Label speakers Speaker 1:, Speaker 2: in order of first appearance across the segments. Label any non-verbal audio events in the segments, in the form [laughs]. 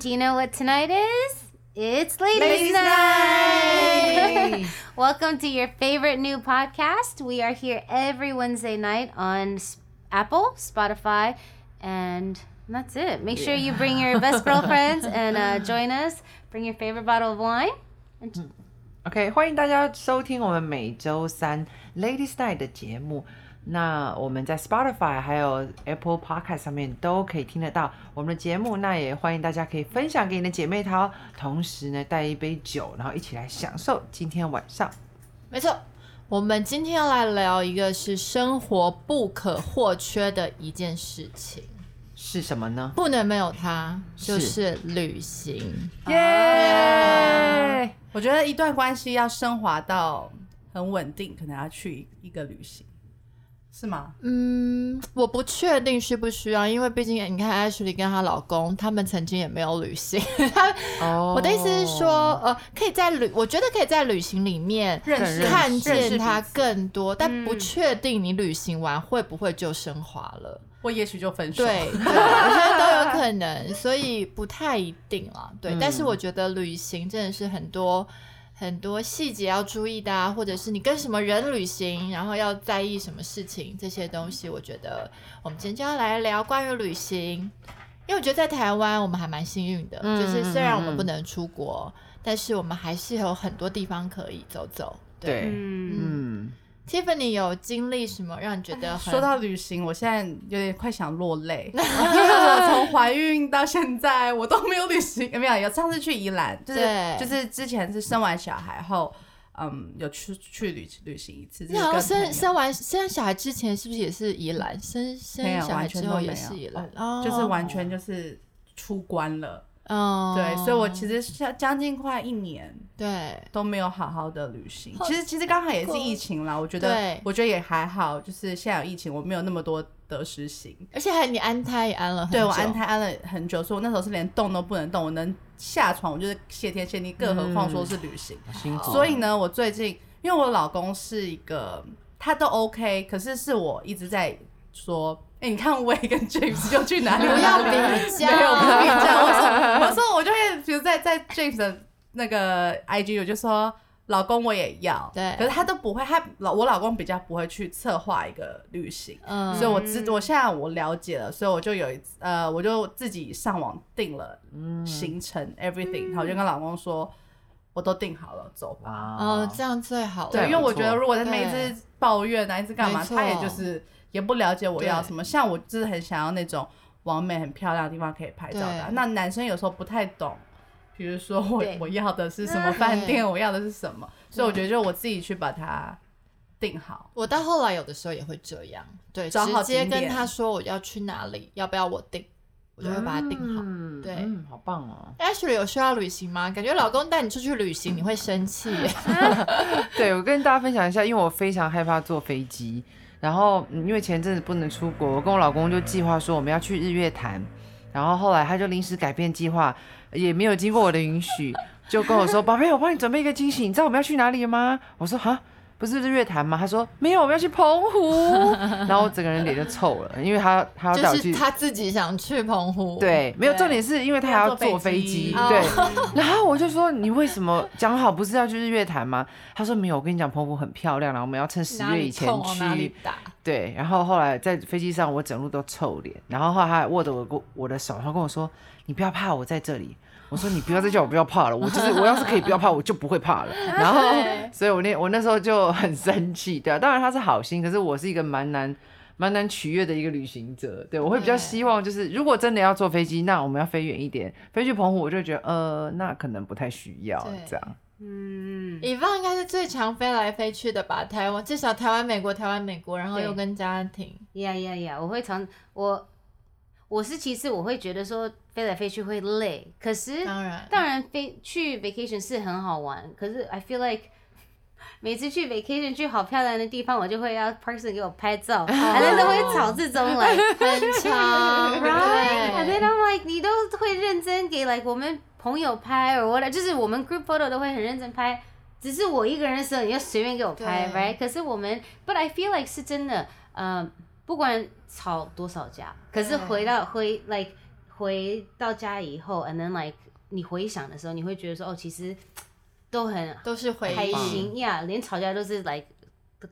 Speaker 1: Hi everyone. Do you know what tonight is? It's Ladies,
Speaker 2: Ladies'
Speaker 1: Night.
Speaker 2: Night. [laughs]
Speaker 1: Welcome to your favorite new podcast. We are here every Wednesday night on S- Apple, Spotify, and that's it. Make sure you bring your best girlfriends and uh, join [laughs] us. Bring your favorite bottle of wine.
Speaker 2: OK，欢迎大家收听我们每周三 Ladies Night 的节目。 那我们在 Spotify 还有 Apple Podcast 上面都可以听得到我们的节目。那也欢迎大家可以分享给你的姐妹淘，同时呢带一杯酒，然后一起来享受今天晚上。
Speaker 3: 没错，我们今天要来聊一个是生活不可或缺的一件事情，
Speaker 2: 是什么呢？
Speaker 3: 不能没有它，就是是旅行。
Speaker 2: 耶！
Speaker 4: 我觉得一段关系要升华到很稳定，可能要去一个旅行，是吗？
Speaker 3: 嗯，我不确定需不需要，因为毕竟你看 Ashley 跟她老公，他们曾经也没有旅行。他 [laughs]
Speaker 2: 哦
Speaker 3: 我的意思是说，呃，可以在旅，我觉得可以在旅行里面看
Speaker 4: 认
Speaker 3: 见他更多，但不
Speaker 1: 嗯
Speaker 3: 确定你旅行完会不会就升华了。
Speaker 4: 我也许就分手。
Speaker 3: 对，对我觉得都有可能，所以不太一定啦。对，
Speaker 2: 嗯
Speaker 3: 但是我觉得旅行真的是很多很多细节要注意的啊，或者是你跟什么人旅行，然后要在意什么事情，这些东西，我觉得我们今天就要来聊关于旅行。因为我觉得在台湾我们还蛮幸运的，
Speaker 2: 嗯
Speaker 3: 就是虽然我们不能出国，但是我们还是有很多地方可以走走。
Speaker 2: 对，
Speaker 1: 嗯，
Speaker 2: 嗯，
Speaker 3: Tiffany 有经历什么让你觉得很
Speaker 4: 说到旅行，我现在有点快想落泪，[laughs] [laughs] 从怀孕到现在我都没有旅行，有没有有上次去宜兰，就是就是之前是生完小孩后，嗯，有去去旅旅行一次，
Speaker 3: 你好生生完生小孩之前是不是也是宜兰？生生
Speaker 4: 没有
Speaker 3: 小孩之后也
Speaker 4: 都
Speaker 3: 是宜兰，
Speaker 4: 哦就是完全就是出关了，
Speaker 3: 哦，
Speaker 4: 对，所以我其实将将近快一年
Speaker 3: 对
Speaker 4: 都没有好好的旅行。其实其实刚好也是疫情啦，我觉得我觉得也还好，就是现在有疫情，我没有那么多得失心。
Speaker 3: 而且还你安胎也安了很久，
Speaker 4: 对我安胎安了很久，所以我那时候是连动都不能动，我能下床我就是谢天谢地，更何况说是旅行。
Speaker 2: 辛苦。
Speaker 4: 所以呢，我最近因为我老公是一个他都 OK，可是是我一直在说，哎、你看我也跟 James 又去哪里？
Speaker 3: 不要比较，
Speaker 4: 没有不比较，我说我说我就会比如在在 James 的那个 IG 我就说。老公我也要，
Speaker 3: 对。
Speaker 4: 可是他都不会，他老我老公比较不会去策划一个旅行，
Speaker 3: 嗯，
Speaker 4: 所以我知我现在我了解了，所以我就有一次呃，我就自己上网订了
Speaker 2: 嗯。
Speaker 4: 行程、everything，然后我就跟老公说，我都订好了，走吧。
Speaker 2: 啊
Speaker 3: 哦，这样最好了，
Speaker 4: 对，因为我觉得如果他一次抱怨啊，一直干嘛，他也就是也不了解我要什么。像我就是很想要那种完美、很漂亮的地方可以拍照的啊。那男生有时候不太懂，比如说我
Speaker 1: 对
Speaker 4: 我要的是什么饭店，我要的是什么，所以我觉得就我自己去把它定好。
Speaker 3: 我到后来有的时候也会这样，对，
Speaker 4: 找好
Speaker 3: 直接跟
Speaker 4: 点
Speaker 3: 他说我要去哪里，要不要我定，我就会把它定好。
Speaker 2: 嗯
Speaker 3: 对
Speaker 2: 嗯，好棒哦。
Speaker 3: Ashley 有需要旅行吗？感觉老公带你出去旅行，你会生气耶。[laughs]
Speaker 2: 对，我跟大家分享一下，因为我非常害怕坐飞机。然后，因为前阵子不能出国，我跟我老公就计划说我们要去日月潭，然后后来他就临时改变计划，也没有经过我的允许，就跟我说：“ [laughs] 宝贝，我帮你准备一个惊喜，你知道我们要去哪里吗？”我说：“哈。”不是日月潭吗？他说没有，我们要去澎湖。[laughs] 然后我整个人脸就臭了，因为他他要带我去
Speaker 3: 就是他自己想去澎湖，
Speaker 2: 对，没有重点是因为他还要坐飞机，
Speaker 3: 哦
Speaker 2: 对。[laughs] 然后我就说你为什么讲好不是要去日月潭吗？他说没有，我跟你讲澎湖很漂亮然后，我们要趁十月以前去。对，然后后来在飞机上我整路都臭脸，然后后来他还握着我的我的手，他跟我说你不要怕，我在这里。我说你不要再叫我不要怕了，我就是我要是可以不要怕，我就不会怕了。[laughs] 然后，[laughs] 所以我那我那时候就很生气，对啊，当然他是好心，可是我是一个蛮难蛮难取悦的一个旅行者，对我会比较希望就是如果真的要坐飞机，那我们要飞远一点，飞去澎湖，我就觉得呃那可能不太需要
Speaker 3: 对
Speaker 2: 这样。
Speaker 1: 嗯，
Speaker 3: 以方应该是最常飞来飞去的吧？台湾至少台湾、美国、台湾、美国，然后又跟家庭，
Speaker 1: 呀呀呀！我会常我我是其实我会觉得说飞来飞去会累，可是
Speaker 3: 当然
Speaker 1: 当然飞去 vacation 是很好玩，可是 I feel like 每次去 vacation 去好漂亮的地方，我就会要 person 给我拍照，[laughs] 反正都会吵这种 like
Speaker 3: 很长
Speaker 1: right，and
Speaker 3: 对
Speaker 1: then I'm like 你都会认真给 like 我们朋友拍，or what，就是我们 group photo 都会很认真拍。只是我一个人的时候，你就随便给我拍，right？可是我们，but I feel like 是真的，呃，不管吵多少架，可是回到回 like 回到家以后，and then like 你回想的时候，你会觉得说，哦，其实都很
Speaker 3: 都是回
Speaker 1: 开
Speaker 3: 忆。
Speaker 1: 心呀连吵架都是 like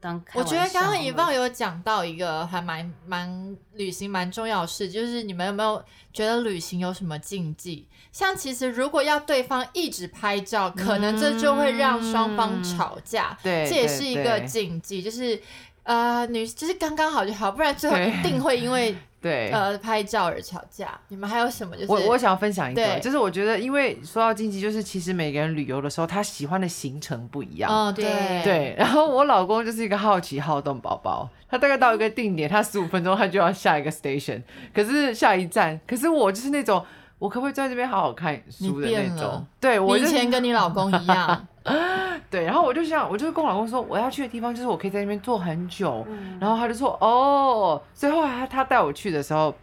Speaker 1: 当开
Speaker 3: 我觉得刚刚一棒有讲到一个还蛮蛮旅行蛮重要的事，就是你们有没有觉得旅行有什么禁忌？像其实如果要对方一直拍照，可能这就会让双方吵架，
Speaker 2: 对
Speaker 3: 这也是一个禁忌，就是。呃，女就是刚刚好就好，不然最后一定会因为 [laughs]
Speaker 2: 对，
Speaker 3: 呃拍照而吵架。你们还有什么？就是
Speaker 2: 我我想要分享一个，就是我觉得，因为说到经济，就是其实每个人旅游的时候，他喜欢的行程不一样。
Speaker 3: 哦，
Speaker 1: 对
Speaker 3: 对
Speaker 2: 对，然后我老公就是一个好奇好动宝宝，他大概到一个定点，他十五分钟他就要下一个 station，可是下一站，可是我就是那种，我可不可以在这边好好看书的那种？对，我
Speaker 3: 以前跟你老公一样，[laughs]
Speaker 2: 对，然后我就想，我就跟我老公说，我要去的地方就是我可以在那边坐很久，
Speaker 3: 嗯。
Speaker 2: 然后他就说哦，所以后来他他带我去的时候，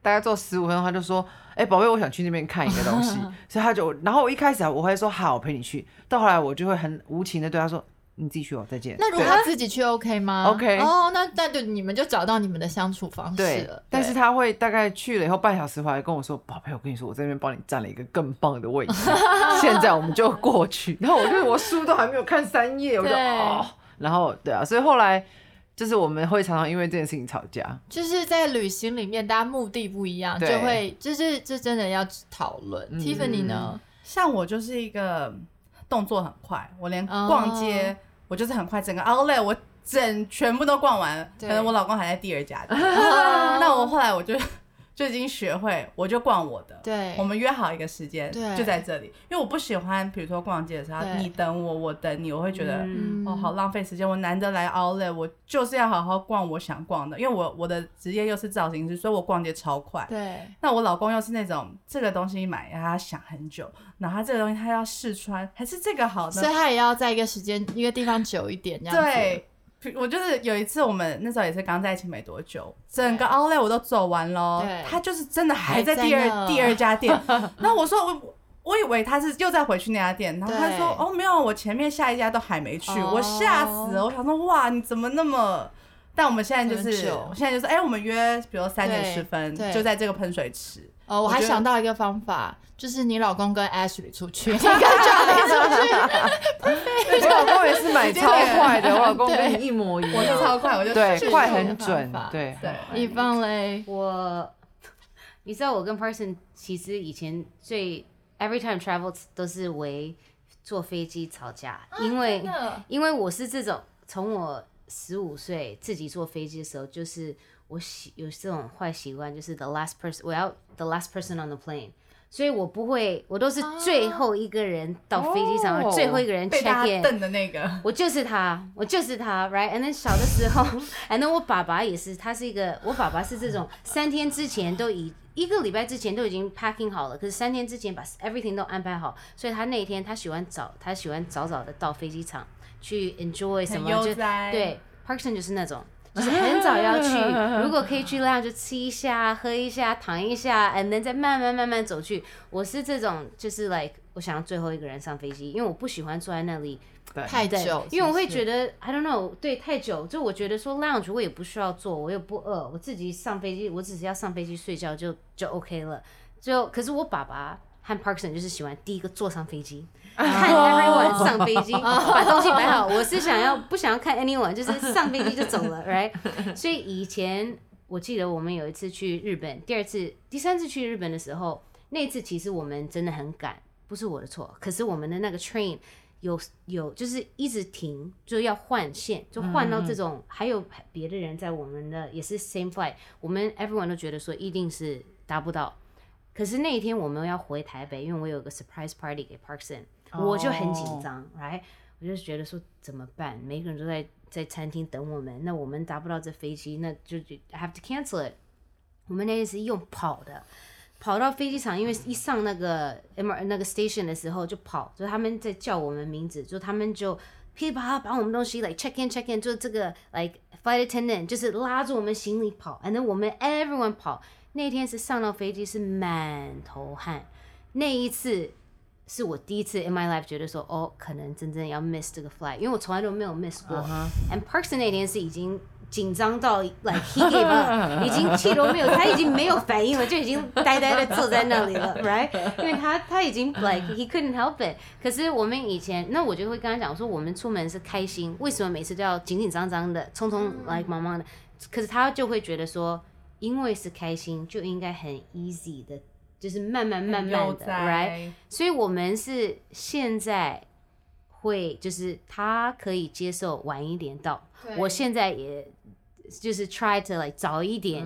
Speaker 2: 大概坐十五分钟，他就说，哎、宝贝，我想去那边看一个东西，[laughs] 所以他就，然后我一开始啊我会说好，我陪你去，到后来我就会很无情的对他说，你自己去哦，再见。
Speaker 3: 那如果他自己去 OK 吗
Speaker 2: OK
Speaker 3: 哦，那那就你们就找到你们的相处方式
Speaker 2: 对
Speaker 3: 了。，
Speaker 2: 但是
Speaker 3: 对
Speaker 2: 他会大概去了以后半小时回来跟我说：“宝贝，我跟你说，我这边帮你占了一个更棒的位置，[laughs] 现在我们就过去。”然后我就我书都还没有看三页，我就
Speaker 3: 对
Speaker 2: 哦，然后对啊，所以后来就是我们会常常因为这件事情吵架。
Speaker 3: 就是在旅行里面，大家目的不一样，就
Speaker 2: 对
Speaker 3: 会就是这真的要讨论。
Speaker 2: 嗯
Speaker 3: Tiffany 呢？
Speaker 4: 像我就是一个动作很快，我连
Speaker 3: 哦
Speaker 4: 逛街、我就是很快，整个 outlet 我整全部都逛完了，可能我老公还在第二家。[laughs] 那我后来我就就已经学会，我就逛我的。
Speaker 3: 对
Speaker 4: 我们约好一个时间，
Speaker 3: 对
Speaker 4: 就在这里，因为我不喜欢，比如说逛街的时候，你等我，我等你，我会觉得。
Speaker 1: 嗯
Speaker 4: 哦，好浪费时间！我难得来 Outlet，我就是要好好逛我想逛的，因为我我的职业又是造型师，所以我逛街超快。
Speaker 3: 对
Speaker 4: 那我老公又是那种这个东西买，他要想很久，然后他这个东西他要试穿，还是这个好呢？
Speaker 3: 所以他也要在一个时间一个地方久一点，这样子。
Speaker 4: 对，比我就是有一次我们那时候也是刚在一起没多久，整个 Outlet 我都走完喽
Speaker 3: 对，
Speaker 4: 他就是真的还在第二第二家店，[laughs] 那我说我。我以为他是又再回去那家店，然后他说：“哦，没有，我前面下一家都还没去。
Speaker 3: 哦
Speaker 4: 我吓死了，我想说：“哇，你怎么那么……”但我们现在就是现在就是，哎、我们约，比如三点十分，就在这个喷水池。
Speaker 3: 哦，我还想到一个方法，就是你老公跟 Ashley 出去，[laughs] 你跟 Johnny 出去，[laughs]
Speaker 2: 我老公也是买超快的，我老公跟你一模一样。
Speaker 4: 我就，超快，我就
Speaker 2: 对，快很准
Speaker 3: 法，
Speaker 2: 对
Speaker 4: 对
Speaker 3: 一方嘞，
Speaker 1: 我，你知道我跟 Person 其实以前最 every time travel 都是为坐飞机吵架，因为因为我是这种从我十五岁自己坐飞机的时候，就是我喜有这种坏习惯，就是 the last person 我要 the last person on the plane。所以我不会，我都是最后一个人到飞机上，
Speaker 2: 哦
Speaker 1: 最后一个人
Speaker 4: 被
Speaker 1: check in。
Speaker 4: 瞪的那个。[laughs]
Speaker 1: 我就是他，我就是他，right？And then 小的时候，and then 我爸爸也是，他是一个，我爸爸是这种三天之前都已一个礼拜之前都已经 packing 好了，可是三天之前把 everything 都安排好，所以他那一天他喜欢早，他喜欢早早的到飞机场去 enjoy 什么，就对，Parkson 就是那种。就是很早要去，[laughs] 如果可以去那样就吃一下、喝一下、躺一下，and then 再慢慢慢慢走去。我是这种，就是 like 我想要最后一个人上飞机，因为我不喜欢坐在那里
Speaker 3: 太久，
Speaker 1: 因为我会
Speaker 3: 得
Speaker 1: 觉得 I don't know，对，太久，就我觉得说 lounge 我也不需要坐，我又不饿，我自己上飞机，我只是要上飞机睡觉就就 OK 了。就可是我爸爸和 Parkson 就是喜欢第一个坐上飞机，[laughs] 看 everyone 上飞机，把东西摆好。我是想要不想要看 anyone，就是上飞机就走了，right？[laughs] 所以以前我记得我们有一次去日本，第二次、第三次去日本的时候，那一次其实我们真的很赶，不是我的错，可是我们的那个 train 有有就是一直停，就要换线，就换到这种，还有别的人在我们的也是 same flight，我们 everyone 都觉得说一定是达不到。可是那一天我们要回台北，因为我有个 surprise party 给 Parkson，、我就很紧张，right？我就觉得说怎么办？每个人都在在餐厅等我们，那我们达不到这飞机，那就就 have to cancel it。我们那天是用跑的，跑到飞机场，因为一上那个 M 那个 station 的时候就跑，就他们在叫我们名字，就他们就噼里啪啦把我们东西 like check in check in，就这个 like flight attendant 就是拉着我们行李跑，and then 我们 everyone 跑。那天是上到飞机是满头汗，那一次是我第一次 in my life 觉得说，哦，可能真正要 miss 这个 flight，因为我从来都没有 miss 过。And Parkson 那天是已经紧张到 like he gave up，已经气都没有，他已经没有反应了，就已经呆呆的坐在那里了，right？因为他他已经 like he couldn't help it。可是我们以前，那我就会跟他讲说，我们出门是开心，为什么每次都要紧紧张张的、匆匆 like 忙忙的？可是他就会觉得说，因为是开心，就应该很 easy 的，就是慢慢慢慢的，right？所以我们是现在会，就是他可以接受晚一点到，我现在也就是 try to like 早一点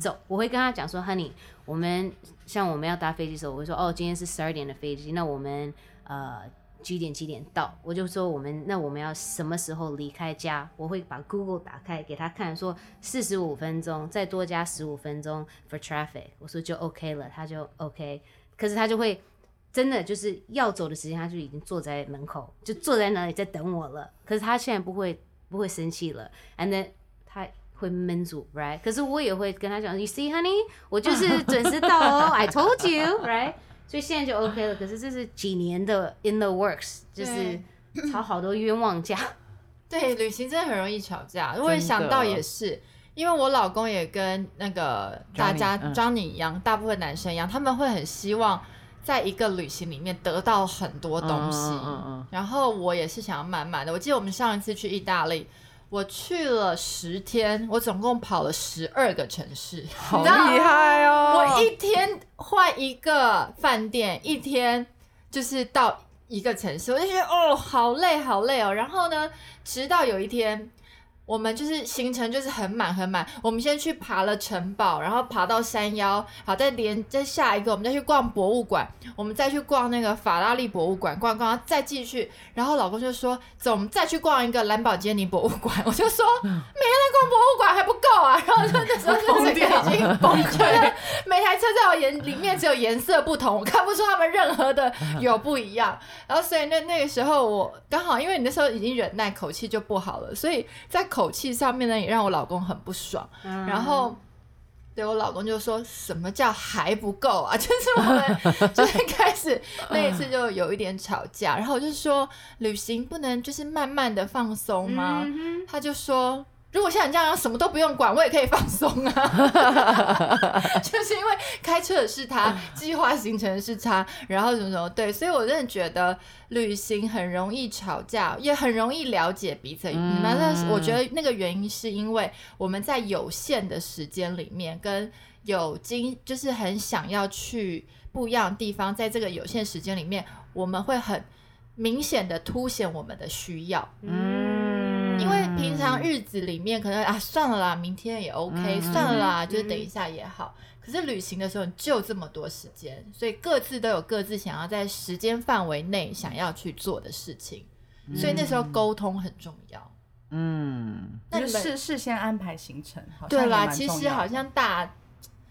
Speaker 1: 走。我会跟他讲说，Honey，我们像我们要搭飞机的时候，我会说，哦，今天是十二点的飞机，那我们呃几点几点到？我就说我们那我们要什么时候离开家？我会把 Google 打开给他看，说四十五分钟，再多加十五分钟 for traffic，我说就 OK 了，他就 OK，可是他就会。真的就是要走的时间，他就已经坐在门口，就坐在那里在等我了。可是他现在不会不会生气了，and then 他会闷住，right？可是我也会跟他讲，You see, honey，我就是准时到哦，[laughs] I told you，right？所以现在就 OK 了。可是这是几年的 in the works，就是吵好多冤枉架。[laughs]
Speaker 3: 对，旅行真的很容易吵架。我也想到也是，因为我老公也跟那个大家
Speaker 2: Johnny，
Speaker 3: 一样，大部分男生一样，他们会很希望在一个旅行里面得到很多东西。
Speaker 2: 嗯嗯嗯
Speaker 3: 然后我也是想要满满的。我记得我们上一次去意大利，我去了十天，我总共跑了十二个城市，
Speaker 2: 好厉害哦！
Speaker 3: 我一天换一个饭店，一天就是到一个城市，我就觉得哦，好累好累哦。然后呢，直到有一天。我们就是行程就是很满很满，我们先去爬了城堡，然后爬到山腰，好再连再下一个，我们再去逛博物馆，我们再去逛那个法拉利博物馆，逛逛再继续，然后老公就说走，我们再去逛一个兰博基尼博物馆，我就说每天在逛博物馆还不够啊，然后就那时候就已经崩溃了，每台车在我眼里面只有颜色不同，我看不出他们任何的有不一样。然后所以那那个时候我刚好因为你那时候已经忍耐，口气就不好了，所以在口气上面呢也让我老公很不爽。
Speaker 1: 嗯
Speaker 3: 然后对我老公就说什么叫还不够啊？[laughs] 就是我们就是开始那一次就有一点吵架，然后我就说旅行不能就是慢慢的放松吗？
Speaker 1: 嗯
Speaker 3: 他就说。如果像你这样什么都不用管，我也可以放松啊。[laughs] 就是因为开车的是他，计划行程的是他，然后什么什么对，所以我真的觉得旅行很容易吵架，也很容易了解彼此。那是我觉得那个原因是因为我们在有限的时间里面，跟有经就是很想要去不一样的地方，在这个有限时间里面，我们会很明显的凸显我们的需要。
Speaker 2: 嗯，
Speaker 3: 因为平常日子里面可能啊算了啦，明天也 OK，、
Speaker 2: 嗯
Speaker 3: 算了啦，就是等一下也好。可是旅行的时候你就这么多时间，所以各自都有各自想要在时间范围内想要去做的事情，所以那时候沟通很重要。
Speaker 2: 嗯，
Speaker 3: 那你们
Speaker 4: 是事先安排行程，好像
Speaker 3: 对啦，其实好像大，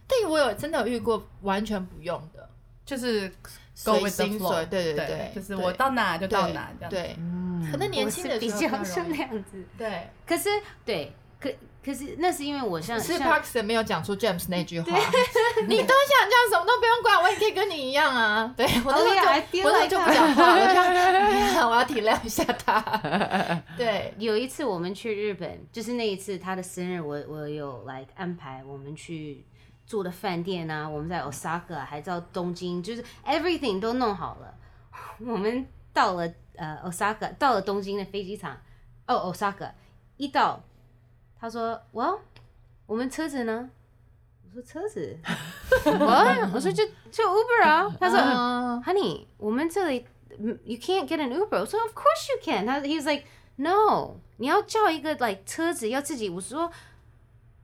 Speaker 3: 但我有真的有遇过完全不用的，
Speaker 4: 就是
Speaker 3: 随心所对对
Speaker 4: 对
Speaker 3: 对，
Speaker 4: 就是我到哪就到哪这样。，
Speaker 3: 对，
Speaker 2: 嗯
Speaker 3: 可能年轻的时候更
Speaker 1: 较是那样子。
Speaker 3: 对。
Speaker 1: 可是对，可可是那是因为我像
Speaker 3: 是
Speaker 1: 像
Speaker 3: Parkson 没有讲出 James 那句话，[laughs] 你都想这样，什么都不用管，我也可以跟你一样啊。对我那
Speaker 1: Oh
Speaker 3: 时
Speaker 1: yeah,
Speaker 3: 候就我那时候就不讲话，[laughs] 我就哎呀 [laughs] 我要体谅一下他。对，
Speaker 1: 有一次我们去日本，就是那一次他的生日，我我有来安排我们去住的饭店啊，我们在 Osaka 还到东京，就是 everything 都弄好了。我们到了呃 Osaka，到了东京的飞机场，哦 Osaka，一到他说 Well，我们车子呢？我说车子，我我说就就 Uber 啊。他说、
Speaker 3: 嗯
Speaker 1: Honey，我们这里嗯 you can't get an Uber。我说 Of course you can。他 He was like No，你要叫一个 like 车子要自己。我说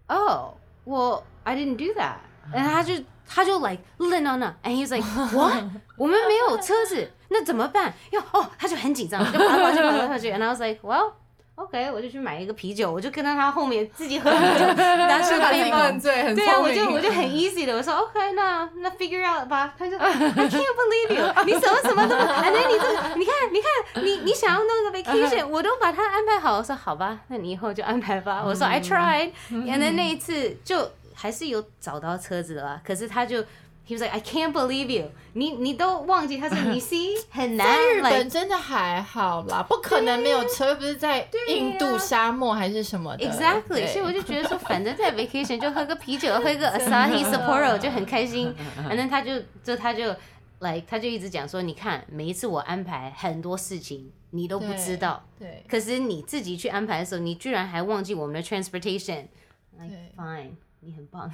Speaker 1: Oh，我 I didn't do that。然后他就他就 like no no no，and he's like what？我们没有车子，那怎么办？要哦，他就很紧张，就跑来跑去跑来跑去。I was like well。OK，我就去买一个啤酒，我就跟在他后面自己喝啤酒，拿出
Speaker 4: 把自己
Speaker 1: 背包，
Speaker 4: 灌醉，很
Speaker 1: 对啊，我就我就很 easy 的，我说 OK，那那 figure out 吧。他就 I can't believe you，你什么什么都，哎，那你这个，你看你看你你想要弄个 vacation，我都把它安排好。我说好吧，那你以后就安排吧。我说 I tried，and 那一次就还是有找到车子了啦，可是他就 He was like, I can't believe you. 你你都忘记他是 [laughs] 你 see 很难
Speaker 3: 在日本真的还好啦，不可能没有车，又不是在印度沙漠还是什么的。
Speaker 1: Exactly，所以我就觉得说，反正在 vacation 就喝个啤酒，喝个 [laughs] Asahi Sapporo 就很开心。[laughs] 反正他就就他就 like 他就一直讲说，你看每一次我安排很多事情，你都不知道，
Speaker 3: 对，
Speaker 1: 可是你自己去安排的时候，你居然还忘记我们的 transportation。Like fine，你很棒。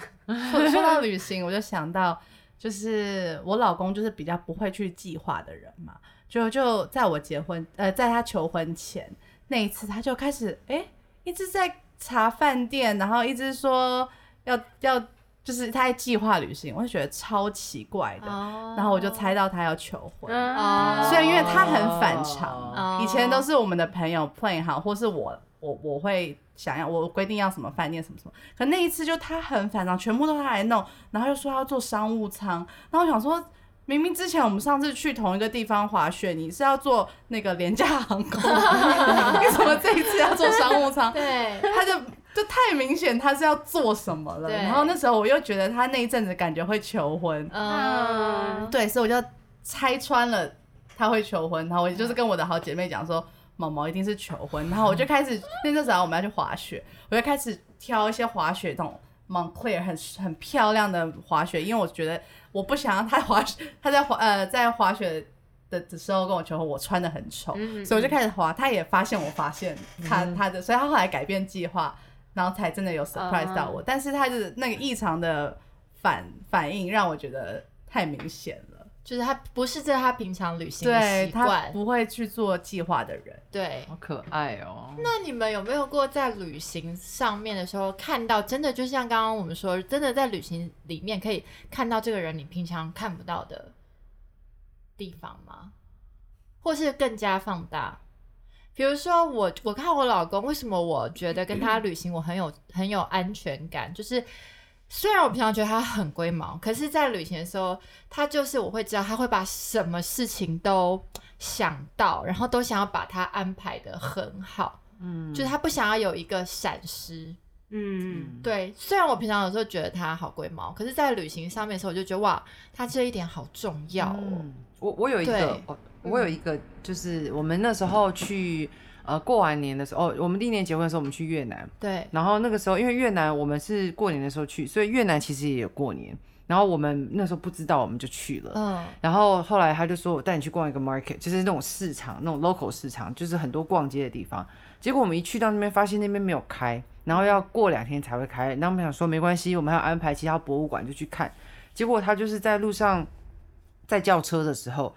Speaker 4: 说说到旅行，我就想到，就是我老公就是比较不会去计划的人嘛，就就在我结婚，呃，在他求婚前那一次，他就开始哎、诶一直在查饭店，然后一直说要要，就是他在计划旅行，我就觉得超奇怪的，
Speaker 3: 哦。
Speaker 4: 然后我就猜到他要求婚。
Speaker 3: 哦
Speaker 4: 所以因为他很反常，
Speaker 3: 哦。
Speaker 4: 以前都是我们的朋友 plan 好，或是我我我会想要我规定要什么饭店什么什么，可那一次就他很反常，全部都他来弄，然后又说要做商务舱，然后我想说。明明之前我们上次去同一个地方滑雪，你是要做那个廉价航空，[laughs] 为什么这一次要做商务舱？
Speaker 3: 对，
Speaker 4: 他就就太明显他是要做什么了。然后那时候我又觉得他那一阵子感觉会求婚，
Speaker 3: 嗯，
Speaker 4: 对，所以我就拆穿了他会求婚，然后我就是跟我的好姐妹讲说，毛毛一定是求婚，然后我就开始，那那时候我们要去滑雪，我就开始挑一些滑雪那种 Montclair 很很漂亮的滑雪，因为我觉得我不想让他滑雪，他在滑呃在滑雪的的时候跟我求婚，我穿的很丑，
Speaker 1: 嗯
Speaker 4: 所以我就开始滑，他也发现我发现他、他的，所以他后来改变计划，然后才真的有 surprise 到我，但是他的那个异常的反反应让我觉得太明显了。
Speaker 3: 就是他不是在他平常旅行的习惯。
Speaker 4: 不会去做计划的人，
Speaker 3: 对，
Speaker 2: 好可爱哦。
Speaker 3: 那你们有没有过在旅行上面的时候看到，真的就像刚刚我们说，真的在旅行里面可以看到这个人你平常看不到的地方吗？或是更加放大？比如说我，我看我老公，为什么我觉得跟他旅行我很有很有安全感？就是虽然我平常觉得他很龟毛，可是在旅行的时候，他就是我会知道他会把什么事情都想到，然后都想要把它安排的很好。
Speaker 2: 嗯，
Speaker 3: 就是他不想要有一个闪失。
Speaker 1: 嗯，
Speaker 3: 对，虽然我平常有时候觉得他好龟毛，可是，在旅行上面的时候，我就觉得哇，他这一点好重要哦。
Speaker 2: 嗯我我有一个，我我有一个，就是我们那时候去呃过完年的时候，哦，我们第一年结婚的时候，我们去越南，
Speaker 3: 对，
Speaker 2: 然后那个时候因为越南我们是过年的时候去，所以越南其实也有过年，然后我们那时候不知道，我们就去了。
Speaker 3: 嗯，
Speaker 2: 然后后来他就说：“我带你去逛一个 market，就是那种市场，那种 local 市场，就是很多逛街的地方。”结果我们一去到那边，发现那边没有开，然后要过两天才会开。然后我们想说没关系，我们还要安排其他博物馆就去看。结果他就是在路上在叫车的时候，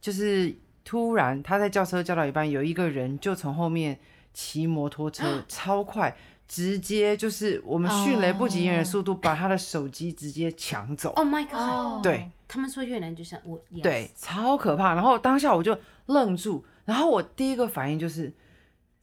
Speaker 2: 就是突然他在叫车叫到一半，有一个人就从后面骑摩托车超快，直接就是我们迅雷不及掩耳的速度，把他的手机直接抢走。
Speaker 1: Oh my god！、
Speaker 3: 哦
Speaker 2: 对，
Speaker 1: 他们说越南就像我，yes
Speaker 2: 对，超可怕。然后当下我就愣住，然后我第一个反应就是，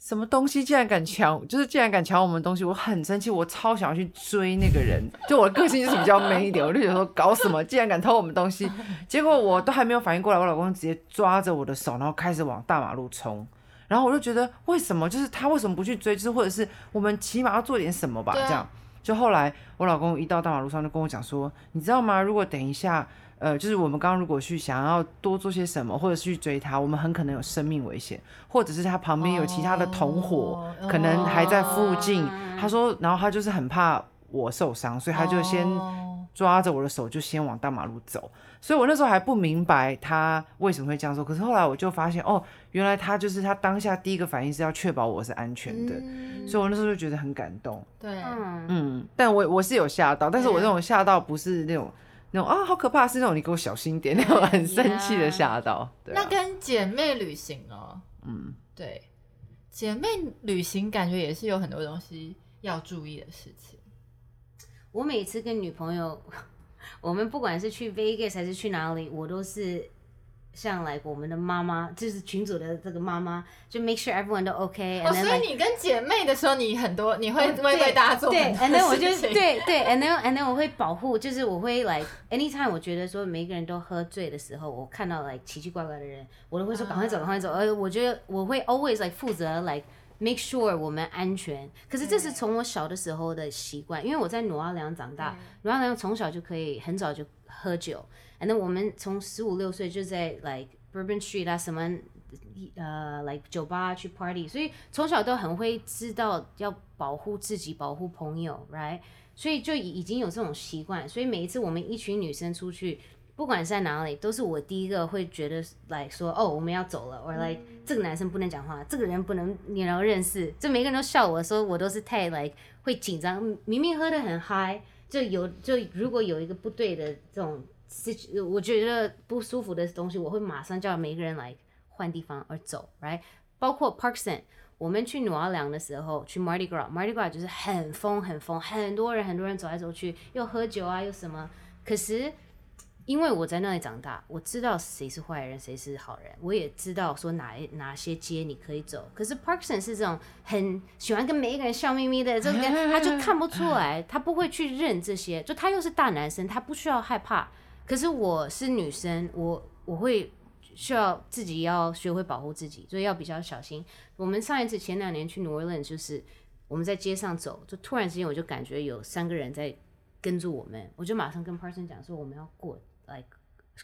Speaker 2: 什么东西竟然敢抢，就是竟然敢抢我们东西，我很生气，我超想要去追那个人。就我的个性就是比较 man 一点，我就觉得说搞什么，竟然敢偷我们东西。结果我都还没有反应过来，我老公直接抓着我的手，然后开始往大马路冲。然后我就觉得为什么？就是他为什么不去追？就是或者是我们起码要做点什么吧？这样。就后来我老公一到大马路上就跟我讲说，你知道吗？如果等一下，呃，就是我们刚刚如果去想要多做些什么，或者是去追他，我们很可能有生命危险，或者是他旁边有其他的同伙，
Speaker 3: 哦
Speaker 2: 可能还在附近。
Speaker 1: 哦
Speaker 2: 他说，然后他就是很怕我受伤，所以他就先
Speaker 3: 哦
Speaker 2: 抓着我的手就先往大马路走。所以我那时候还不明白他为什么会这样说，可是后来我就发现，哦，原来他就是他当下第一个反应是要确保我是安全的，
Speaker 3: 嗯
Speaker 2: 所以我那时候就觉得很感动。
Speaker 3: 对，
Speaker 1: 嗯，
Speaker 2: 嗯，但我我是有吓到，但是我
Speaker 3: 对
Speaker 2: 那种吓到不是那种那种啊好可怕，是那种你给我小心一点那种很 [laughs] 生气的吓到。对、啊，
Speaker 3: 那跟姐妹旅行哦，
Speaker 2: 嗯，
Speaker 3: 对，姐妹旅行感觉也是有很多东西要注意的事情。
Speaker 1: 我每次跟女朋友，[laughs] 我们不管是去 Vegas 还是去哪里，我都是像来我们的妈妈，就是群主的这个妈妈，就 make sure everyone 都 OK，
Speaker 3: 哦，所以你跟姐妹的时候，你很多你会
Speaker 1: 对
Speaker 3: 为为大家做
Speaker 1: 对，and then 我就对对，and then and then 我会保护，就是我会 like anytime 我觉得说每个人都喝醉的时候，我看到 like 奇奇怪怪的人，我都会说赶快走，赶快走，而我觉得我会 always like 负责 like。make sure 我们安全，可是这是从我小的时候的习惯，因为我在努阿良长大，努阿良从小就可以很早就喝酒。And then 我们从十五六岁就在 like Bourbon Street 啊什么呃 like 酒吧去 party，所以从小都很会知道要保护自己，保护朋友，right？所以就已已经有这种习惯，所以每一次我们一群女生出去，不管是在哪里，都是我第一个会觉得来说，哦，我们要走了，，or like 这个男生不能讲话，这个人不能你要认识，就每个人都笑我说我都是太 like 会紧张，明明喝得很嗨，就有就如果有一个不对的这种，我觉得不舒服的东西，我会马上叫每个人来换地方而走，right？包括 Parkson。我们去努奥良的时候，去 Mardi Gras，Mardi Gras 就是很疯很疯，很多人很多人走来走去，又喝酒啊，又什么。可是因为我在那里长大，我知道谁是坏人，谁是好人，我也知道说哪哪些街你可以走。可是 Parkson 是这种很喜欢跟每一个人笑眯眯的，这个他就看不出来，他不会去认这些。就他又是大男生，他不需要害怕。可是我是女生，我我会。需要自己要学会保护自己，所以要比较小心。我们上一次前两年去 New Orleans，就是我们在街上走，就突然之间我就感觉有三个人在跟住我们，我就马上跟 person 讲说我们要过，like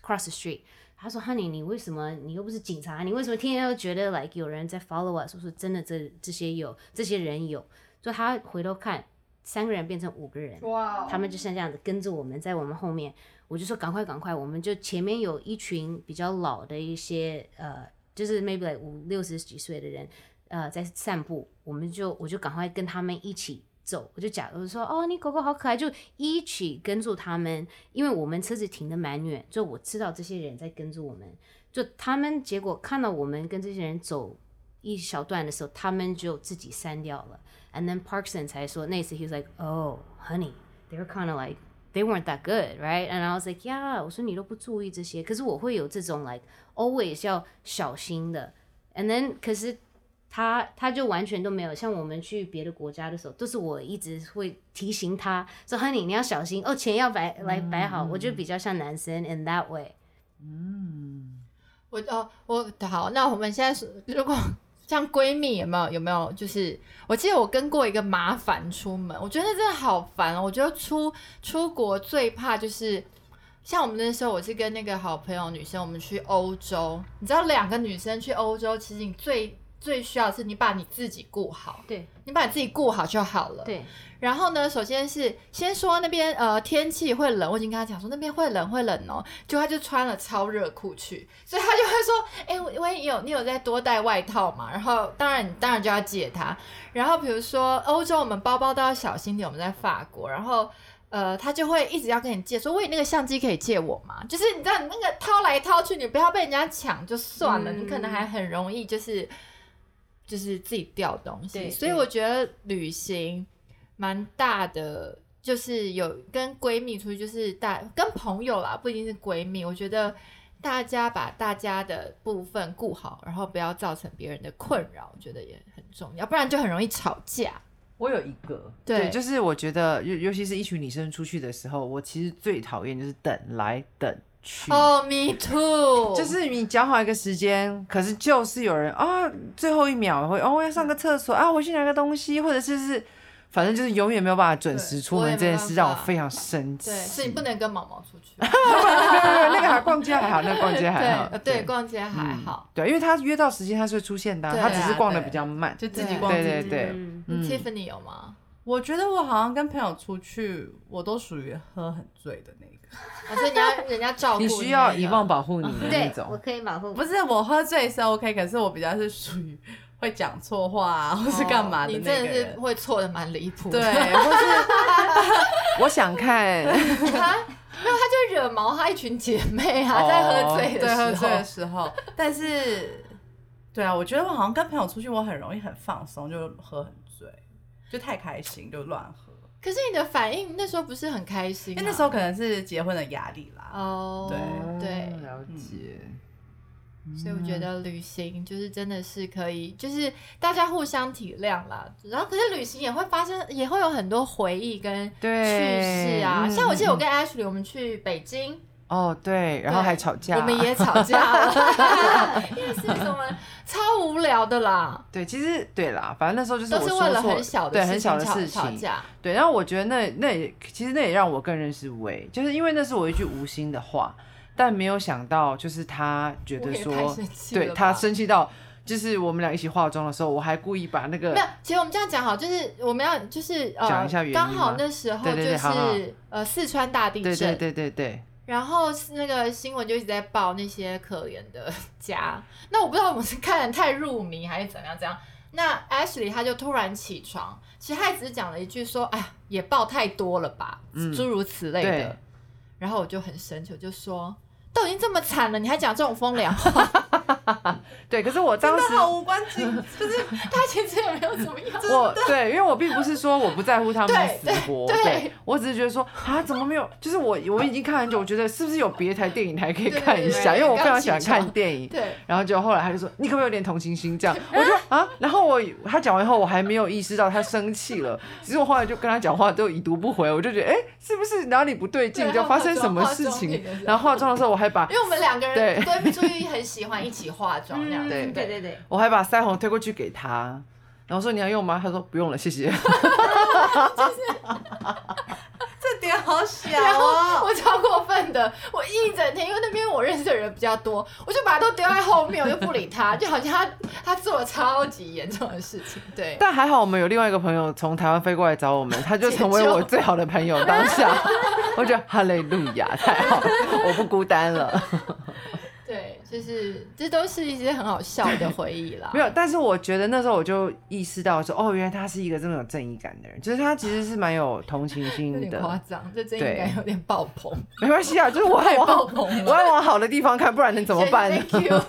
Speaker 1: cross the street。他说：“Honey，你为什么你又不是警察，你为什么天天都觉得 like 有人在 follow us？说是真的，这这些有这些人有。”所以他回头看，三个人变成五个人，哇！他们就像这样子跟着我们在我们后面。我就说赶快赶快，我们就前面有一群比较老的一些呃，就是 maybe like 五六十几岁的人，呃，在散步，我们就我就赶快跟他们一起走，我就假如说哦，你狗狗好可爱，就一起跟住他们，因为我们车子停的蛮远，就我知道这些人在跟着我们，就他们结果看到我们跟这些人走一小段的时候，他们就自己删掉了 ，and then Parkson 才说那次 he was like oh honey they're kind of like they weren't that good, right? And I was like, yeah，我说你都不注意这些，可是我会有这种 like always 要小心的。And then 可是他他就完全都没有，像我们去别的国家的时候，都是我一直会提醒他说，Honey 你要小心哦，钱要摆来摆好。我就比较像男生 in that way。
Speaker 3: 嗯，我哦我好，那我们现在是如果。 像闺蜜有没有有没有？就是我记得我跟过一个麻烦出门，我觉得真的好烦哦。我觉得出出国最怕就是像我们那时候，我是跟那个好朋友女生，我们去欧洲。你知道，两个女生去欧洲，其实你最最需要的是你把你自己顾好，
Speaker 1: 对
Speaker 3: 你把你自己顾好就好了。
Speaker 1: 对。
Speaker 3: 然后呢，首先是先说那边呃天气会冷，我已经跟他讲说那边会冷会冷哦，就他就穿了超热裤去，所以他就会说，哎，因为有你有在多带外套嘛，然后当然你当然就要借他。然后比如说欧洲，我们包包都要小心点，我们在法国，然后呃他就会一直要跟你借，说喂那个相机可以借我吗？就是你知道你那个掏来掏去，你不要被人家抢就算了，你可能还很容易就是就是自己掉东西，所以我觉得旅行。蛮大的，就是有跟闺蜜出去，就是大跟朋友啦，不一定是闺蜜。我觉得大家把大家的部分顾好，然后不要造成别人的困扰，我觉得也很重要，不然就很容易吵架。
Speaker 2: 我有一个，
Speaker 3: 对，
Speaker 2: 就是我觉得尤尤其是一群女生出去的时候，我其实最讨厌就是等来等去。
Speaker 3: 哦，me too。
Speaker 2: 就是你讲好一个时间，可是就是有人啊，最后一秒会哦，要上个厕所啊，我去拿个东西，或者是是。反正就是永远没有办法准时出门这件事，让我非常生气。
Speaker 3: 对，是你不能跟毛毛出去。
Speaker 2: 那个还逛街还好，那个逛街还好。[laughs]
Speaker 3: 对，逛街还好。
Speaker 2: 对，因为他约到时间他是会出现的，他只是逛的比较慢，
Speaker 4: 就自己逛自己。
Speaker 2: 对对对。
Speaker 3: Tiffany 有吗？
Speaker 4: 我觉得我好像跟朋友出去，我都属于喝很醉的那
Speaker 3: 个。所以你要 [laughs] 人家照顾，
Speaker 2: 你需要遗忘保护你的那种。
Speaker 1: 我可以保护。
Speaker 4: 不是我喝醉是 OK，可是我比较是属于。会讲错话啊，或是干嘛的
Speaker 3: 那
Speaker 4: 个
Speaker 3: 人？你真的是会错的蛮离谱。
Speaker 4: 对，或是
Speaker 2: 我想看
Speaker 3: 他，没有他就惹毛他一群姐妹啊，在喝醉的
Speaker 4: 喝醉的时候。但是，对啊，我觉得我好像跟朋友出去，我很容易很放松，就喝很醉，就太开心就乱喝。
Speaker 3: 可是你的反应那时候不是很开心？
Speaker 4: 因为那时候可能是结婚的压力啦。
Speaker 3: 哦，
Speaker 4: 对
Speaker 3: 对，
Speaker 2: 了解。
Speaker 3: 所以我觉得旅行就是真的是可以，就是大家互相体谅啦。然后可是旅行也会发生，也会有很多回忆跟趣事啊。像我记得我跟 Ashley 我们去北京，
Speaker 2: 哦，对，然后还吵架。
Speaker 3: 我们也吵架了，[laughs] 因为是什么超无聊的啦，
Speaker 2: 对，其实对啦，反正那时候就是我
Speaker 3: 都是为了很小的
Speaker 2: 对很小的事情，
Speaker 3: 吵吵架。
Speaker 2: 对，然后我觉得那那也其实那也让我更认识薇，就是因为那是我一句无心的话，但没有想到就是他觉得说对他生气到，就是我们俩一起化妆的时候，我还故意把那个
Speaker 3: 没有，其实我们这样讲好，就是我们要就是呃，
Speaker 2: 讲一下原因
Speaker 3: 刚好那时候就是呃四川大地震，
Speaker 2: 对对对对对，
Speaker 3: 然后是那个新闻就一直在报那些可怜的家。那我不知道我们是看的太入迷还是怎么样，怎样。那 Ashley 他就突然起床，其实他也只是讲了一句说：“哎呀，也报太多了吧，
Speaker 2: 嗯
Speaker 3: 诸如此类的。”然后我就很生气，我就说：“都已经这么惨了，你还讲这种风凉话？[laughs]
Speaker 2: 对，可是我当时
Speaker 4: 真的好无关紧，就是
Speaker 3: 他其实也没有怎么样。[laughs] ”
Speaker 2: 我对，因为我并不是说我不在乎他们的死活，
Speaker 3: 对
Speaker 2: 对我只是觉得说啊，怎么没有？就是我我已经看很久，我觉得是不是有别台电影台可以看一下？
Speaker 3: 对
Speaker 2: 因为我非常喜欢看电影。
Speaker 3: 对，
Speaker 2: 然后就后来他就说，你可不可以有点同情心？这样，[laughs] 我就啊，然后我他讲完以后，我还没有意识到他生气了。其实我后来就跟他讲话都已读不回，我就觉得哎，是不是哪里不对劲？就发生什么事情然后化妆的时候，我还把
Speaker 3: 因为我们两个人
Speaker 2: 对
Speaker 3: 闺蜜注意很喜欢一起化妆那样子。
Speaker 2: 对
Speaker 1: 对对对，
Speaker 2: 我还把腮红推过去给他，然后说你要用吗？他说不用了，谢谢。
Speaker 4: 这 [laughs] 点 [laughs] 好小
Speaker 3: 然后
Speaker 4: 哦。
Speaker 3: 我超过分的，我一整天，因为那边我认识的人比较多，我就把它都丢在后面，我就不理他，[laughs] 就好像他他做了超级严重的事情。对，
Speaker 2: 但还好我们有另外一个朋友从台湾飞过来找我们，他就成为我最好的朋友。当下我觉得哈利路亚，太好，我不孤单了。
Speaker 3: 对，就是这都是一些很好笑的回忆啦。[laughs]
Speaker 2: 没有，但是我觉得那时候我就意识到说，哦，原来他是一个这么有正义感的人，就是他其实是蛮有同情
Speaker 3: 有
Speaker 2: 心
Speaker 3: 的夸
Speaker 2: 的。
Speaker 3: 张，这正义感有点爆棚，
Speaker 2: 没关系啊，[laughs] 就是我要
Speaker 3: 爆
Speaker 2: 往
Speaker 3: 棚，
Speaker 2: 我要往好的地方看，不然能怎么办 [laughs]
Speaker 3: you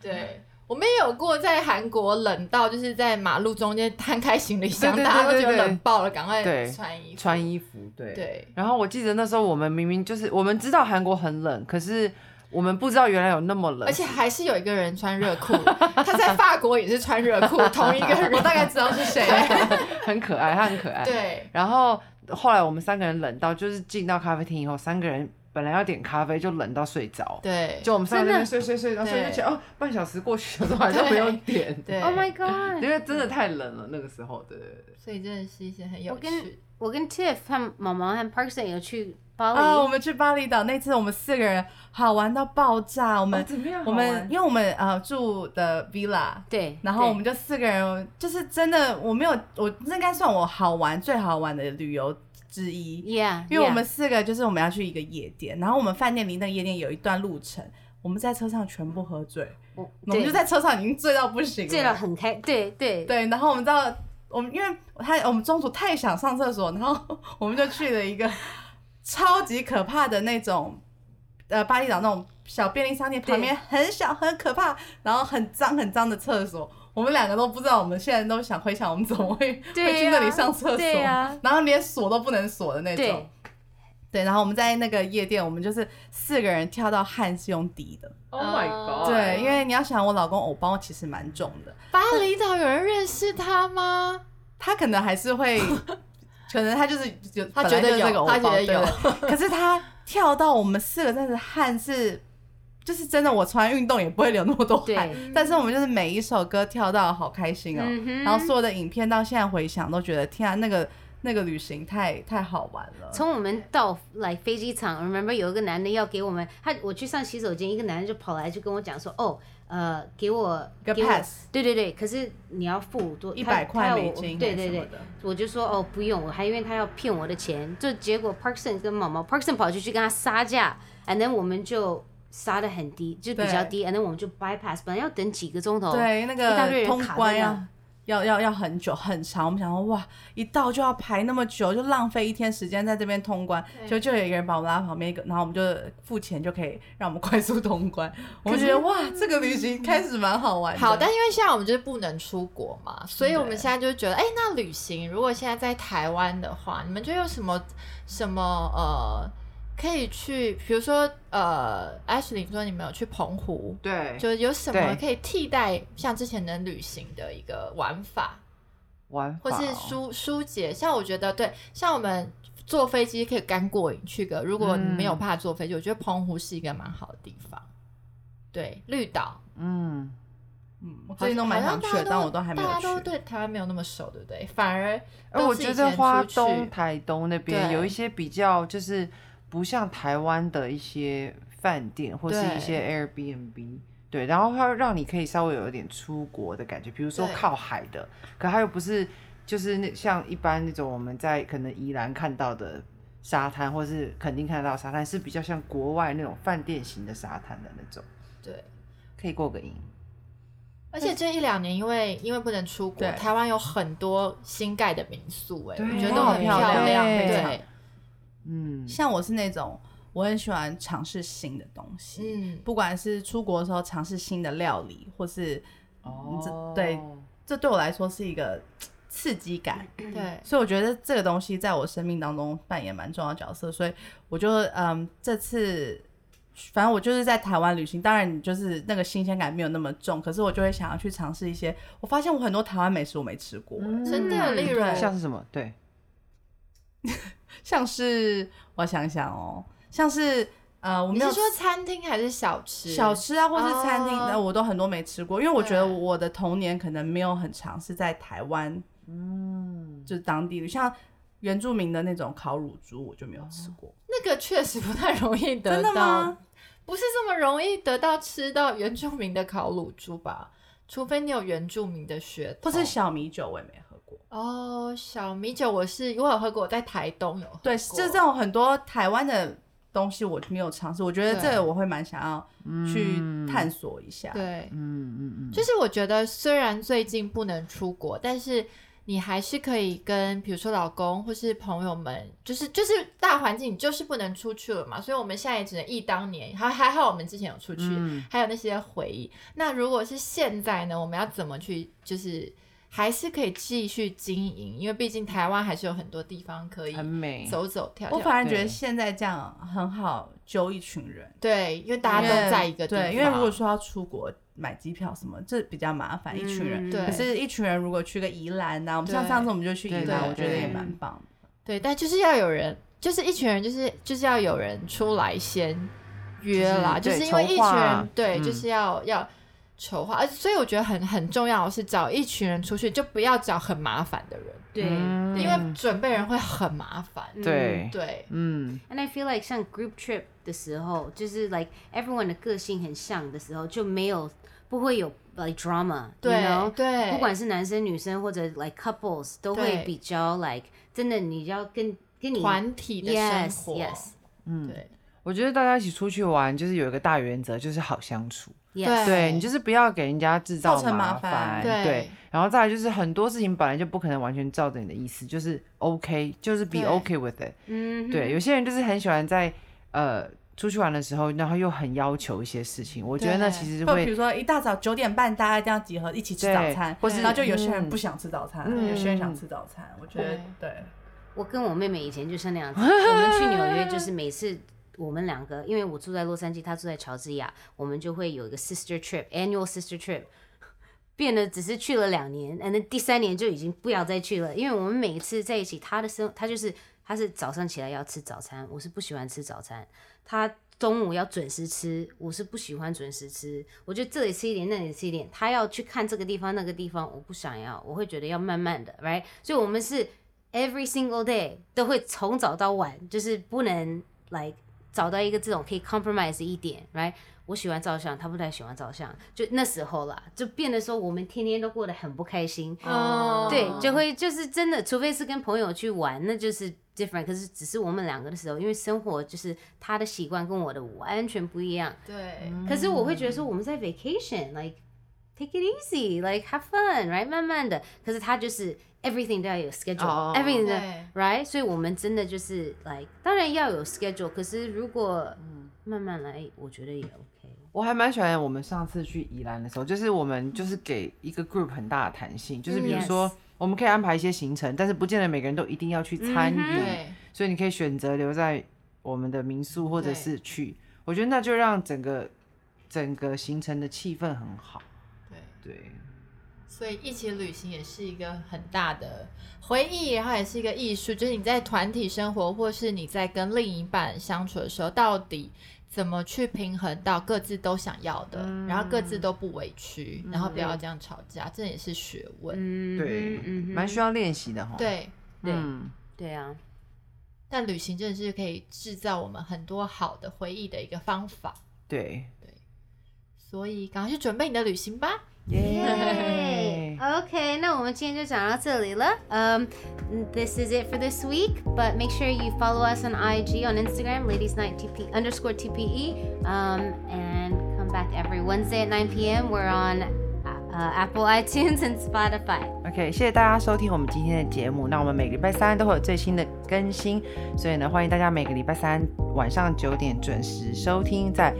Speaker 3: 对。我们也有过在韩国冷到，就是在马路中间摊开行李箱，大家都觉得冷爆了，赶快穿衣服。
Speaker 2: 穿衣服，对。
Speaker 3: 对，
Speaker 2: 然后我记得那时候我们明明就是我们知道韩国很冷，可是我们不知道原来有那么冷，
Speaker 3: 而且还是有一个人穿热裤，[laughs] 他在法国也是穿热裤，[laughs] 同一个人，
Speaker 4: 我大概知道是谁。[laughs]
Speaker 2: 很可爱，他很可爱。
Speaker 3: 对，
Speaker 2: 然后后来我们三个人冷到，就是进到咖啡厅以后，三个人本来要点咖啡，就冷到睡着。
Speaker 3: 对，
Speaker 2: 就我们三个在那边睡睡睡，然后睡
Speaker 3: 对
Speaker 2: 睡起来，哦，半小时过去了，都还是没有点。
Speaker 3: 对
Speaker 1: Oh my god！
Speaker 2: 因为真的太冷了，那个时候，对对对。
Speaker 3: 所以真的是一些很有
Speaker 1: 我跟
Speaker 3: 趣。
Speaker 1: 我跟 Tiff 和毛毛和 Parkson 有去巴
Speaker 4: 啊，我，们去巴厘岛那次，我们四个人好玩到爆炸。我们、
Speaker 2: 哦怎么样
Speaker 4: 我们因为我们呃住的 villa，
Speaker 1: 对，
Speaker 4: 然后我们就四个人，就是真的我没有，我应该算我好玩最好玩的旅游之一。
Speaker 1: Yeah，
Speaker 4: 因为我们四个就是我们要去一个夜店，然后我们饭店离那个夜店有一段路程，我们在车上全部喝醉，
Speaker 1: 我
Speaker 4: 我们就在车上已经醉到不行
Speaker 1: 醉了很开，对对
Speaker 4: 对，然后我们知道，我们因为他我们中途太想上厕所，然后我们就去了一个超级可怕的那种，呃，巴厘岛那种小便利商店旁边很小很可怕，然后很脏很脏的厕所。我们两个都不知道，我们现在都想回想我们怎么会、
Speaker 1: 对
Speaker 4: 会去那里
Speaker 1: 啊
Speaker 4: 上厕所，
Speaker 1: 啊
Speaker 4: 然后连锁都不能锁的那种
Speaker 1: 对。
Speaker 4: 对，然后我们在那个夜店，我们就是四个人跳到汗是用滴的。
Speaker 2: Oh my
Speaker 3: 哦
Speaker 2: god！
Speaker 4: 对，因为你要想，我老公偶包其实蛮重的，
Speaker 3: 巴厘岛有人认识他吗？
Speaker 4: 他可能还是会，可能他就是有，
Speaker 3: 他觉得
Speaker 4: 本来就是这个
Speaker 3: 有
Speaker 4: 偶包
Speaker 3: 他觉得有，[laughs]
Speaker 4: 可是他跳到我们四个真的汗是，就是真的，我从来运动也不会流那么多汗，但是我们就是每一首歌跳到好开心哦，
Speaker 1: 嗯
Speaker 4: 然后所有的影片到现在回想都觉得天啊，那个那个旅行太太好玩了。
Speaker 1: 从我们到来飞机场，remember 有一个男的要给我们，他我去上洗手间，一个男的就跑来就跟我讲说，哦，呃，给我
Speaker 4: 个
Speaker 1: 给我
Speaker 4: pass
Speaker 1: 对对对，可是你要付多
Speaker 4: 一百块
Speaker 1: 他要我
Speaker 4: 美金
Speaker 1: 对对对我就说哦不用，我还因为他要骗我的钱，就结果 Parkson 跟毛毛 Parkson 跑去去跟他杀价，and then 我们就杀的很低，就比较低，and then 我们就 bypass，本来要等几个钟头，
Speaker 4: 对，那
Speaker 1: 一大堆
Speaker 4: 个通
Speaker 1: 人卡在
Speaker 4: 关要
Speaker 1: 那
Speaker 4: 要要要很久很长。我们想说，哇，一到就要排那么久，就浪费一天时间在这边通关。就就有一个人把我们拉到旁边一个，然后我们就付钱就可以让我们快速通关。[laughs] 我们觉得哇，这个旅行开始蛮好玩的。
Speaker 3: 好，但因为现在我们就是不能出国嘛，所以我们现在就觉得，哎、那旅行如果现在在台湾的话，你们觉得有什么什么呃可以去？比如说呃，Ashley 说你们有去澎湖，
Speaker 2: 对，
Speaker 3: 就有什么可以替代像之前能旅行的一个玩法，
Speaker 2: 玩法
Speaker 3: 或是
Speaker 2: 哦
Speaker 3: 疏疏解？像我觉得对，像我们坐飞机可以干过瘾，去个如果你没有
Speaker 2: 嗯
Speaker 3: 怕坐飞机，我觉得澎湖是一个蛮好的地方。对，绿岛
Speaker 2: 嗯，
Speaker 4: 嗯，我最近都蛮想去的，但我都还没有
Speaker 3: 大家都
Speaker 4: 去。
Speaker 3: 对台湾没有那么熟，对不对？反而
Speaker 2: 而我觉得花东、
Speaker 3: 台
Speaker 2: 台东那边有一些比较就是不像台湾的一些饭店或是一些 Airbnb。对，然后它让你可以稍微有一点出国的感觉，比如说靠海的，可它又不是就是那像一般那种我们在可能宜兰看到的沙滩，或是肯定看得到沙滩，是比较像国外那种饭店型的沙滩的那种，
Speaker 3: 对。
Speaker 2: 可以过个瘾。
Speaker 3: 而且这一两年，因为因为不能出国，台湾有很多新盖的民宿、哎，我觉得都很
Speaker 4: 漂
Speaker 3: 亮，
Speaker 2: 亮
Speaker 3: 对，
Speaker 2: 嗯，
Speaker 4: 像我是那种我很喜欢尝试新的东西，
Speaker 3: 嗯，
Speaker 4: 不管是出国的时候尝试新的料理，或是
Speaker 2: 哦，
Speaker 4: 对这对我来说是一个 [tsk] 刺激感。
Speaker 3: 对，
Speaker 4: 所以我觉得这个东西在我生命当中扮演蛮重要的角色，所以我就嗯这次。反正我就是在台湾旅行，当然你就是那个新鲜感没有那么重，可是我就会想要去尝试一些。我发现我很多台湾美食我没吃过，
Speaker 3: 真的，
Speaker 1: 嗯
Speaker 3: 例如
Speaker 4: 对
Speaker 2: 像是什么？对，[laughs]
Speaker 4: 像是我想想哦，像是呃我没有
Speaker 3: 你是说餐厅还是小吃？
Speaker 4: 小吃啊，或是餐厅，
Speaker 3: 哦
Speaker 4: 那、我都很多没吃过，因为我觉得
Speaker 3: 对
Speaker 4: 我的童年可能没有很长是在台湾，
Speaker 2: 嗯，
Speaker 4: 就是当地的，像原住民的那种烤乳猪，我就没有吃过。
Speaker 3: 那个确实不太容易得
Speaker 4: 真的
Speaker 3: 到
Speaker 4: 吗？？
Speaker 3: 不是这么容易得到吃到原住民的烤乳猪吧？除非你有原住民的血统，
Speaker 4: 或是小米酒，我也没喝过。
Speaker 3: 哦，小米酒我是我有喝过，我在台东有喝过
Speaker 4: 对，就这种很多台湾的东西我没有尝试，我觉得这个我会蛮想要去探索一下。
Speaker 3: 对，
Speaker 2: 嗯嗯嗯，
Speaker 3: 就是我觉得虽然最近不能出国，但是你还是可以跟比如说老公或是朋友们，就是就是大环境你就是不能出去了嘛，所以我们现在也只能忆当年，还还好我们之前有出去，
Speaker 2: 嗯
Speaker 3: 还有那些回忆。那如果是现在呢，我们要怎么去就是？还是可以继续经营，因为毕竟台湾还是有很多地方可以
Speaker 2: 很美，
Speaker 3: 走走跳跳。
Speaker 4: 我反而觉得
Speaker 2: 对
Speaker 4: 现在这样很好，揪一群人。
Speaker 3: 对，因为大家都在一个地方。
Speaker 4: 对，因为如果说要出国买机票什么，这比较麻烦，一群人。
Speaker 1: 嗯
Speaker 3: 对
Speaker 4: 可是，一群人如果去个宜兰呐、我们像上次我们就去宜
Speaker 2: 对
Speaker 4: 兰，我觉得也
Speaker 1: 对
Speaker 4: 蛮棒的。
Speaker 3: 对，但就是要有人，就是一群人，就是就是要有人出来先约啦，
Speaker 2: 就
Speaker 3: 就是是因为一群人，对，
Speaker 2: 嗯
Speaker 3: 就是要要筹划，而所以我觉得很很重要的是找一群人出去，就不要找很麻烦的人，
Speaker 1: 对，
Speaker 2: 嗯。
Speaker 3: 因为准备人会很麻烦。
Speaker 2: 对。
Speaker 3: 对，
Speaker 2: 嗯。
Speaker 1: And I feel like 像 group trip 的时候，就是 like everyone 的个性很像的时候，就没有不会有 like drama，
Speaker 3: 对
Speaker 1: you know?
Speaker 3: 对。
Speaker 1: 不管是男生女生或者 like couples，都会
Speaker 3: 对
Speaker 1: 比较 like 真的你要跟跟你
Speaker 3: 团体的生
Speaker 1: yes
Speaker 3: 活。
Speaker 1: Yes
Speaker 2: 嗯，
Speaker 3: 对。
Speaker 2: 我觉得大家一起出去玩，就是有一个大原则，就是好相处。
Speaker 1: yes，
Speaker 2: 对。你就是不要给人家制造
Speaker 4: 麻
Speaker 2: 烦，
Speaker 4: 烦。
Speaker 3: 对。
Speaker 2: 然后再来就是很多事情本来就不可能完全照着你的意思，就是 OK，就是 be OK with it。
Speaker 1: 嗯，
Speaker 2: 对，有些人就是很喜欢在呃出去玩的时候，然后又很要求一些事情，我觉得那其实
Speaker 4: 会比如说一大早九点半大家一定要集合一起吃早餐，
Speaker 2: 或是
Speaker 4: 然后就有些人
Speaker 2: 嗯
Speaker 4: 不想吃早餐，
Speaker 2: 嗯。
Speaker 4: 有些人想吃早餐。我觉得对，
Speaker 1: 我跟我妹妹以前就是那样子，我们去纽约就是每次我们两个，因为我住在洛杉矶，他住在乔治亚，我们就会有一个 sister trip，annual sister trip，[laughs] 变得只是去了两年，and 第三年就已经不要再去了，因为我们每一次在一起，他的生他就是他是早上起来要吃早餐，我是不喜欢吃早餐，他。中午要准时吃，我是不喜欢准时吃。我觉得这里吃一点，那里吃一点。他要去看这个地方那个地方，我不想要，我会觉得要慢慢的，right？所以我们是 every single day 都会从早到晚，就是不能来找到一个这种可以 compromise 的一点，right？我喜欢照相，他不太喜欢照相，就那时候啦，就变得说我们天天都过得很不开心，
Speaker 3: 哦
Speaker 1: 对，就会就是真的，除非是跟朋友去玩，那就是 different。可是只是我们两个的时候，因为生活就是他的习惯跟我的完全不一样，
Speaker 3: 对
Speaker 1: 可是我会觉得说我们在 vacation，like take it easy，like have fun，right？慢慢的，可是他就是 everything 都要有
Speaker 2: 哦
Speaker 1: schedule，everything 都
Speaker 3: 对
Speaker 1: right？所以我们真的就是 like 当然要有 schedule，可是如果慢慢来，我觉得也 OK。
Speaker 2: 我还蛮喜欢我们上次去宜兰的时候，就是我们就是给一个 group 很大的弹性，就是比如说我们可以安排一些行程，但是不见得每个人都一定要去参与，所以你可以选择留在我们的民宿或者是去，我觉得那就让整个整个行程的气氛很好。
Speaker 3: 对。
Speaker 2: 对，
Speaker 3: 所以一起旅行也是一个很大的回忆，然后也是一个艺术。就是你在团体生活，或是你在跟另一半相处的时候，到底怎么去平衡到各自都想要的，然后各自都不委屈，然后不要这样吵架，这也是学问。
Speaker 1: 嗯，
Speaker 2: 对，蛮需要练习的哈。，
Speaker 3: 对对，
Speaker 2: 嗯，
Speaker 1: 对啊，
Speaker 3: 但旅行真的是可以制造我们很多好的回忆的一个方法。
Speaker 2: 对，
Speaker 3: 所以赶快去准备你的旅行吧。
Speaker 1: 耶 OK，那我们今天就讲到这里了。Um, this is it for this week. But make sure you follow us on IG, on Instagram, Ladies Night TP underscore TPE. Um, and come back every Wednesday at 9 p.m. We're on uh, Apple iTunes [laughs] and Spotify.
Speaker 2: OK，谢谢大家收听我们今天的节目。那我们每个礼拜三都会有最新的更新，所以呢，欢迎大家每个礼拜三晚上九点准时收听在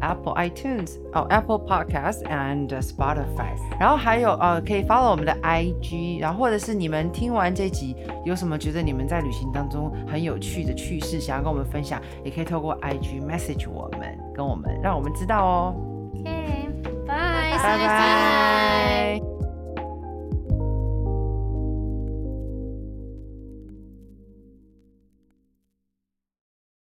Speaker 2: apple itunes 哦 apple podcasts and Spotify，然后还有呃可以 follow 我们的 ig 然后或者是你们听完这集有什么觉得你们在旅行当中很有趣的趣事想要跟我们分享也可以透过 ig message 我们跟我们让我们知道哦。
Speaker 1: Bye
Speaker 2: bye